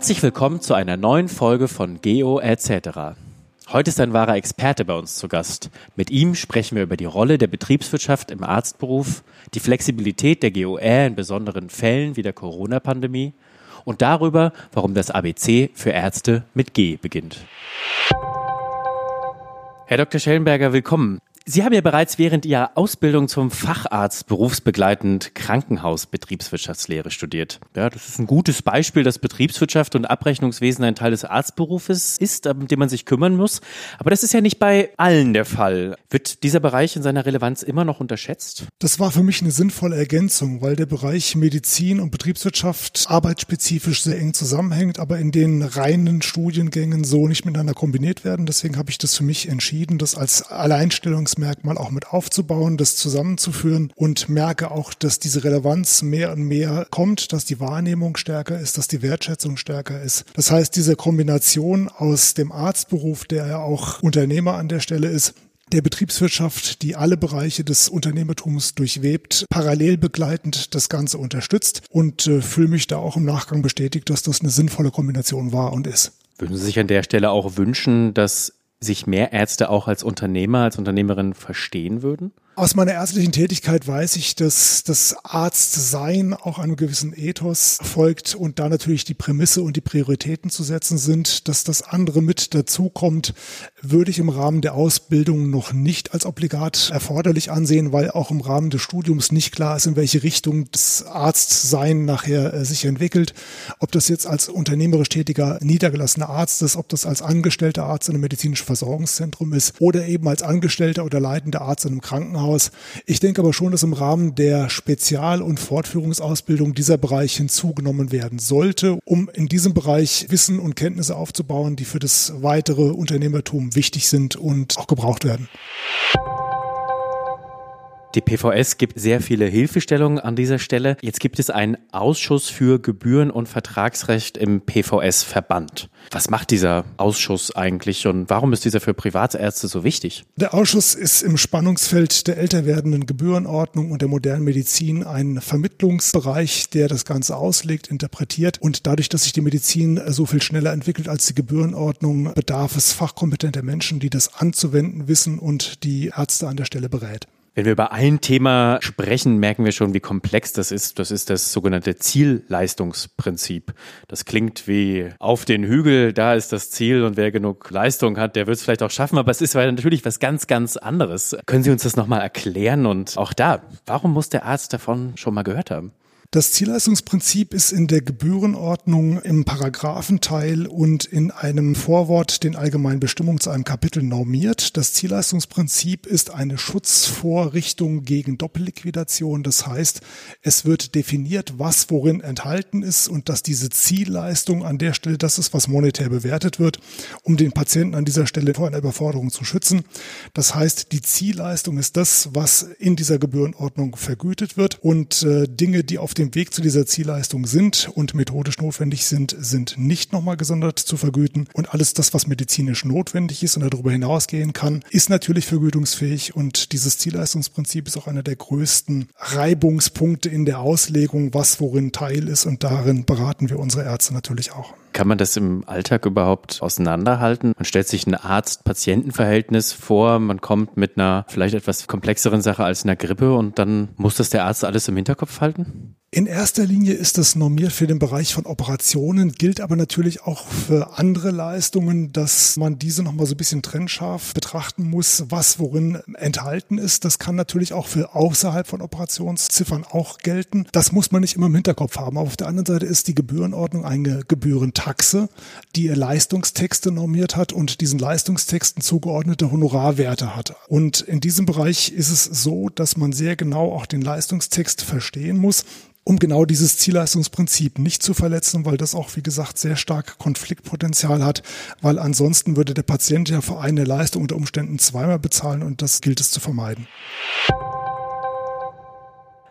Herzlich willkommen zu einer neuen Folge von Geo etc. Heute ist ein wahrer Experte bei uns zu Gast. Mit ihm sprechen wir über die Rolle der Betriebswirtschaft im Arztberuf, die Flexibilität der GOR in besonderen Fällen wie der Corona-Pandemie und darüber, warum das ABC für Ärzte mit G beginnt. Herr Dr. Schellenberger, willkommen. Sie haben ja bereits während Ihrer Ausbildung zum Facharzt berufsbegleitend Krankenhausbetriebswirtschaftslehre studiert. Ja, das ist ein gutes Beispiel, dass Betriebswirtschaft und Abrechnungswesen ein Teil des Arztberufes ist, um den man sich kümmern muss. Aber das ist ja nicht bei allen der Fall. Wird dieser Bereich in seiner Relevanz immer noch unterschätzt? Das war für mich eine sinnvolle Ergänzung, weil der Bereich Medizin und Betriebswirtschaft arbeitsspezifisch sehr eng zusammenhängt, aber in den reinen Studiengängen so nicht miteinander kombiniert werden. Deswegen habe ich das für mich entschieden, das als Alleinstellungsmerkmal Merkmal auch mit aufzubauen, das zusammenzuführen und merke auch, dass diese Relevanz mehr und mehr kommt, dass die Wahrnehmung stärker ist, dass die Wertschätzung stärker ist. Das heißt, diese Kombination aus dem Arztberuf, der ja auch Unternehmer an der Stelle ist, der Betriebswirtschaft, die alle Bereiche des Unternehmertums durchwebt, parallel begleitend das Ganze unterstützt und äh, fühle mich da auch im Nachgang bestätigt, dass das eine sinnvolle Kombination war und ist. Würden Sie sich an der Stelle auch wünschen, dass sich mehr Ärzte auch als Unternehmer, als Unternehmerin verstehen würden? Aus meiner ärztlichen Tätigkeit weiß ich, dass das Arztsein auch einem gewissen Ethos folgt und da natürlich die Prämisse und die Prioritäten zu setzen sind. Dass das andere mit dazukommt, würde ich im Rahmen der Ausbildung noch nicht als obligat erforderlich ansehen, weil auch im Rahmen des Studiums nicht klar ist, in welche Richtung das Arztsein nachher äh, sich entwickelt. Ob das jetzt als unternehmerisch tätiger niedergelassener Arzt ist, ob das als angestellter Arzt in einem medizinischen Versorgungszentrum ist oder eben als angestellter oder leitender Arzt in einem Krankenhaus hinaus. Ich denke aber schon, dass im Rahmen der Spezial- und Fortführungsausbildung dieser Bereich hinzugenommen werden sollte, um in diesem Bereich Wissen und Kenntnisse aufzubauen, die für das weitere Unternehmertum wichtig sind und auch gebraucht werden. Die PVS gibt sehr viele Hilfestellungen an dieser Stelle. Jetzt gibt es einen Ausschuss für Gebühren- und Vertragsrecht im PVS-Verband. Was macht dieser Ausschuss eigentlich und warum ist dieser für Privatärzte so wichtig? Der Ausschuss ist im Spannungsfeld der älter werdenden Gebührenordnung und der modernen Medizin ein Vermittlungsbereich, der das Ganze auslegt, interpretiert. Und dadurch, dass sich die Medizin so viel schneller entwickelt als die Gebührenordnung, bedarf es fachkompetenter Menschen, die das anzuwenden wissen und die Ärzte an der Stelle berät. Wenn wir über ein Thema sprechen, merken wir schon, wie komplex das ist. Das ist das sogenannte Zielleistungsprinzip. Das klingt wie auf den Hügel, da ist das Ziel und wer genug Leistung hat, der wird es vielleicht auch schaffen. Aber es ist natürlich was ganz, ganz anderes. Können Sie uns das nochmal erklären? Und auch da, warum muss der Arzt davon schon mal gehört haben? Das Zielleistungsprinzip ist in der Gebührenordnung im Paragraphenteil und in einem Vorwort den allgemeinen Bestimmungen zu einem Kapitel normiert. Das Zielleistungsprinzip ist eine Schutzvorrichtung gegen Doppelliquidation. Das heißt, es wird definiert, was worin enthalten ist und dass diese Zielleistung an der Stelle das ist, was monetär bewertet wird, um den Patienten an dieser Stelle vor einer Überforderung zu schützen. Das heißt, die Zielleistung ist das, was in dieser Gebührenordnung vergütet wird und äh, Dinge, die auf dem Weg zu dieser Zielleistung sind und methodisch notwendig sind, sind nicht nochmal gesondert zu vergüten. Und alles das, was medizinisch notwendig ist und darüber hinausgehen kann, ist natürlich vergütungsfähig. Und dieses Zielleistungsprinzip ist auch einer der größten Reibungspunkte in der Auslegung, was worin Teil ist. Und darin beraten wir unsere Ärzte natürlich auch. Kann man das im Alltag überhaupt auseinanderhalten? Man stellt sich ein Arzt-Patienten-Verhältnis vor, man kommt mit einer vielleicht etwas komplexeren Sache als einer Grippe und dann muss das der Arzt alles im Hinterkopf halten? In erster Linie ist das normiert für den Bereich von Operationen, gilt aber natürlich auch für andere Leistungen, dass man diese nochmal so ein bisschen trennscharf betrachten muss, was worin enthalten ist. Das kann natürlich auch für außerhalb von Operationsziffern auch gelten. Das muss man nicht immer im Hinterkopf haben. Aber auf der anderen Seite ist die Gebührenordnung eine Gebührentaxe, die Leistungstexte normiert hat und diesen Leistungstexten zugeordnete Honorarwerte hat. Und in diesem Bereich ist es so, dass man sehr genau auch den Leistungstext verstehen muss um genau dieses Zielleistungsprinzip nicht zu verletzen, weil das auch, wie gesagt, sehr stark Konfliktpotenzial hat, weil ansonsten würde der Patient ja für eine Leistung unter Umständen zweimal bezahlen und das gilt es zu vermeiden.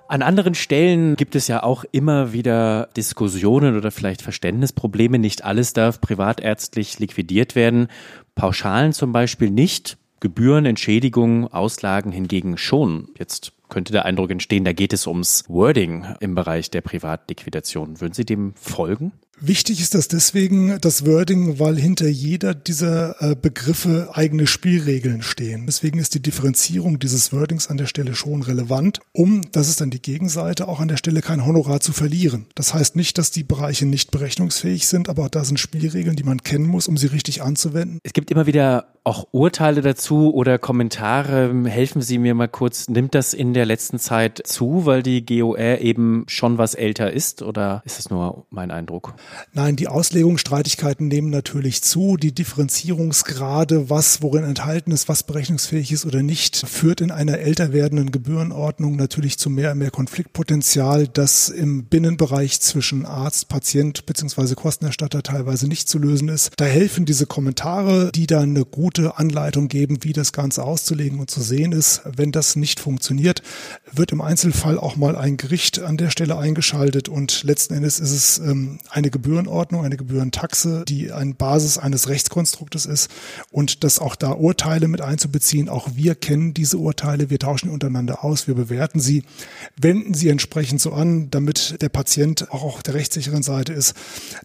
An anderen Stellen gibt es ja auch immer wieder Diskussionen oder vielleicht Verständnisprobleme. Nicht alles darf privatärztlich liquidiert werden. Pauschalen zum Beispiel nicht. Gebühren, Entschädigungen, Auslagen hingegen schon. Jetzt könnte der Eindruck entstehen, da geht es ums Wording im Bereich der Privatliquidation. Würden Sie dem folgen? Wichtig ist das deswegen, das Wording, weil hinter jeder dieser äh, Begriffe eigene Spielregeln stehen. Deswegen ist die Differenzierung dieses Wordings an der Stelle schon relevant, um, das ist dann die Gegenseite, auch an der Stelle kein Honorar zu verlieren. Das heißt nicht, dass die Bereiche nicht berechnungsfähig sind, aber auch da sind Spielregeln, die man kennen muss, um sie richtig anzuwenden. Es gibt immer wieder auch Urteile dazu oder Kommentare. Helfen Sie mir mal kurz, nimmt das in der letzten Zeit zu, weil die GOR eben schon was älter ist oder ist das nur mein Eindruck? Nein, die Auslegungsstreitigkeiten nehmen natürlich zu. Die Differenzierungsgrade, was worin enthalten ist, was berechnungsfähig ist oder nicht, führt in einer älter werdenden Gebührenordnung natürlich zu mehr und mehr Konfliktpotenzial, das im Binnenbereich zwischen Arzt, Patient bzw. Kostenerstatter teilweise nicht zu lösen ist. Da helfen diese Kommentare, die dann eine gute gute Anleitung geben, wie das Ganze auszulegen und zu sehen ist. Wenn das nicht funktioniert, wird im Einzelfall auch mal ein Gericht an der Stelle eingeschaltet und letzten Endes ist es ähm, eine Gebührenordnung, eine Gebührentaxe, die eine Basis eines Rechtskonstruktes ist und das auch da Urteile mit einzubeziehen. Auch wir kennen diese Urteile, wir tauschen untereinander aus, wir bewerten sie, wenden sie entsprechend so an, damit der Patient auch auf der rechtssicheren Seite ist,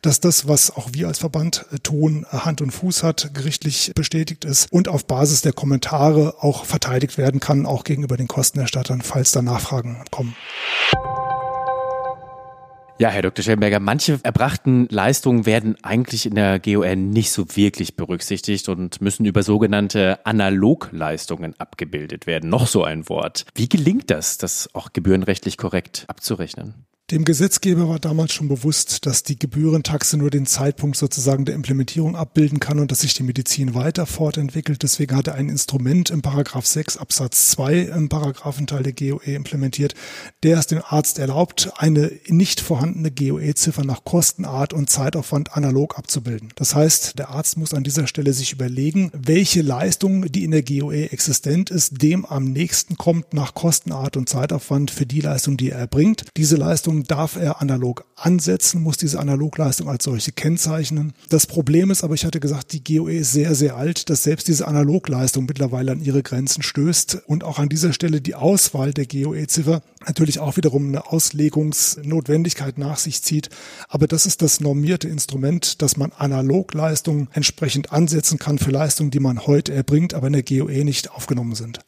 dass das, was auch wir als Verband tun, Hand und Fuß hat, gerichtlich bestätigt ist und auf Basis der Kommentare auch verteidigt werden kann, auch gegenüber den Kostenerstattern, falls da Nachfragen kommen. Ja, Herr Dr. Schellenberger, manche erbrachten Leistungen werden eigentlich in der GON nicht so wirklich berücksichtigt und müssen über sogenannte Analogleistungen abgebildet werden. Noch so ein Wort. Wie gelingt das, das auch gebührenrechtlich korrekt abzurechnen? Dem Gesetzgeber war damals schon bewusst, dass die Gebührentaxe nur den Zeitpunkt sozusagen der Implementierung abbilden kann und dass sich die Medizin weiter fortentwickelt. Deswegen hat er ein Instrument im Paragraph 6 Absatz 2 im Paragraphenteil der GOE implementiert, der es dem Arzt erlaubt, eine nicht vorhandene GOE-Ziffer nach Kostenart und Zeitaufwand analog abzubilden. Das heißt, der Arzt muss an dieser Stelle sich überlegen, welche Leistung, die in der GOE existent ist, dem am nächsten kommt nach Kostenart und Zeitaufwand für die Leistung, die er erbringt. Diese Leistung Leistung darf er analog ansetzen, muss diese Analogleistung als solche kennzeichnen. Das Problem ist aber, ich hatte gesagt, die GOE ist sehr, sehr alt, dass selbst diese Analogleistung mittlerweile an ihre Grenzen stößt und auch an dieser Stelle die Auswahl der GOE-Ziffer natürlich auch wiederum eine Auslegungsnotwendigkeit nach sich zieht. Aber das ist das normierte Instrument, dass man Analogleistungen entsprechend ansetzen kann für Leistungen, die man heute erbringt, aber in der GOE nicht aufgenommen sind.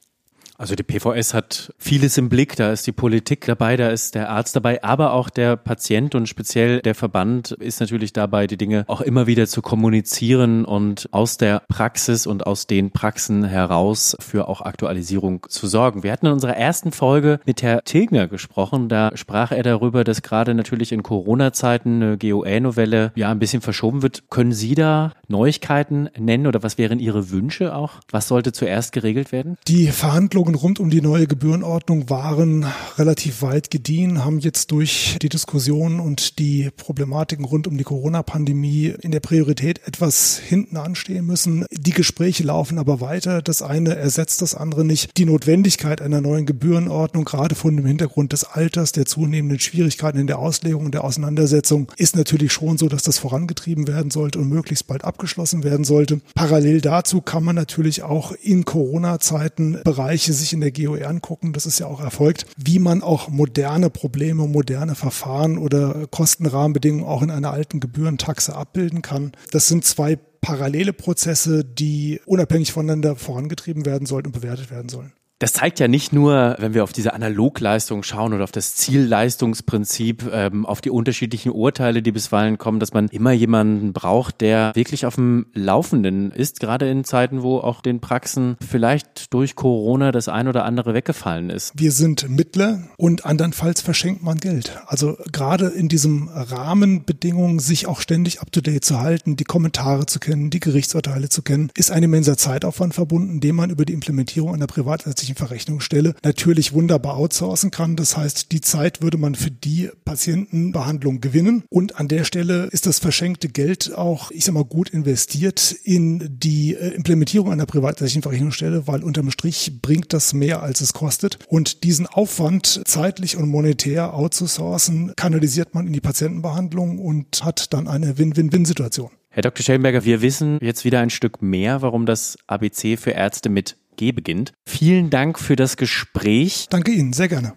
Also die PVS hat vieles im Blick. Da ist die Politik dabei, da ist der Arzt dabei, aber auch der Patient und speziell der Verband ist natürlich dabei, die Dinge auch immer wieder zu kommunizieren und aus der Praxis und aus den Praxen heraus für auch Aktualisierung zu sorgen. Wir hatten in unserer ersten Folge mit Herr Tilgner gesprochen. Da sprach er darüber, dass gerade natürlich in Corona-Zeiten eine GOE-Novelle ja ein bisschen verschoben wird. Können Sie da Neuigkeiten nennen oder was wären Ihre Wünsche auch? Was sollte zuerst geregelt werden? Die Verhandlungen Verhandlungen rund um die neue Gebührenordnung waren relativ weit gediehen, haben jetzt durch die Diskussion und die Problematiken rund um die Corona-Pandemie in der Priorität etwas hinten anstehen müssen. Die Gespräche laufen aber weiter. Das eine ersetzt das andere nicht. Die Notwendigkeit einer neuen Gebührenordnung, gerade von dem Hintergrund des Alters, der zunehmenden Schwierigkeiten in der Auslegung und der Auseinandersetzung, ist natürlich schon so, dass das vorangetrieben werden sollte und möglichst bald abgeschlossen werden sollte. Parallel dazu kann man natürlich auch in Corona-Zeiten Bereiche sich in der GOE angucken, das ist ja auch erfolgt, wie man auch moderne Probleme, moderne Verfahren oder Kostenrahmenbedingungen auch in einer alten Gebührentaxe abbilden kann. Das sind zwei parallele Prozesse, die unabhängig voneinander vorangetrieben werden sollten und bewertet werden sollen. Das zeigt ja nicht nur, wenn wir auf diese Analogleistung schauen oder auf das Zielleistungsprinzip, ähm, auf die unterschiedlichen Urteile, die bisweilen kommen, dass man immer jemanden braucht, der wirklich auf dem Laufenden ist, gerade in Zeiten, wo auch den Praxen vielleicht durch Corona das ein oder andere weggefallen ist. Wir sind Mittler und andernfalls verschenkt man Geld. Also gerade in diesem Rahmenbedingungen, sich auch ständig up-to-date zu halten, die Kommentare zu kennen, die Gerichtsurteile zu kennen, ist ein immenser Zeitaufwand verbunden, den man über die Implementierung einer privatrechtlichen zusätzlichen Verrechnungsstelle natürlich wunderbar outsourcen kann. Das heißt, die Zeit würde man für die Patientenbehandlung gewinnen. Und an der Stelle ist das verschenkte Geld auch, ich sag mal, gut investiert in die äh, Implementierung einer privatrechtlichen Verrechnungsstelle, weil unterm Strich bringt das mehr, als es kostet. Und diesen Aufwand zeitlich und monetär outzusourcen, kanalisiert man in die Patientenbehandlung und hat dann eine Win-Win-Win-Situation. Herr Dr. Schellenberger, wir wissen jetzt wieder ein Stück mehr, warum das ABC für Ärzte mit Beginnt. Vielen Dank für das Gespräch. Danke Ihnen, sehr gerne.